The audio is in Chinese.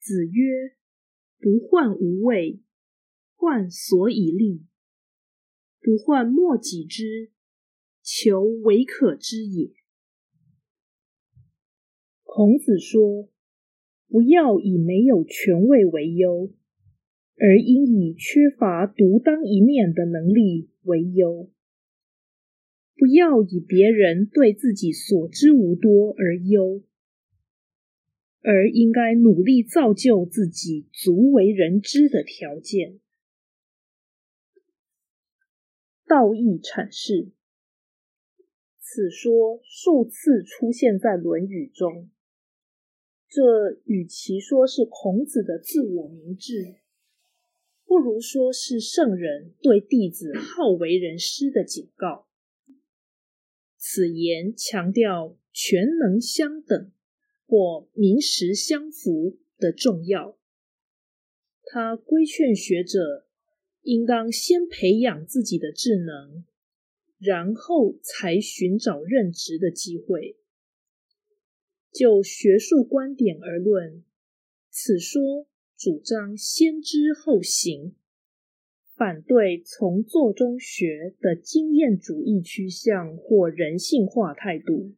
子曰：“不患无位，患所以立；不患莫己知，求为可知也。”孔子说：“不要以没有权位为忧，而应以缺乏独当一面的能力为忧。不要以别人对自己所知无多而忧。”而应该努力造就自己足为人知的条件。道义阐释，此说数次出现在《论语》中。这与其说是孔子的自我明智，不如说是圣人对弟子好为人师的警告。此言强调全能相等。或名实相符的重要。他规劝学者，应当先培养自己的智能，然后才寻找任职的机会。就学术观点而论，此说主张先知后行，反对从做中学的经验主义趋向或人性化态度。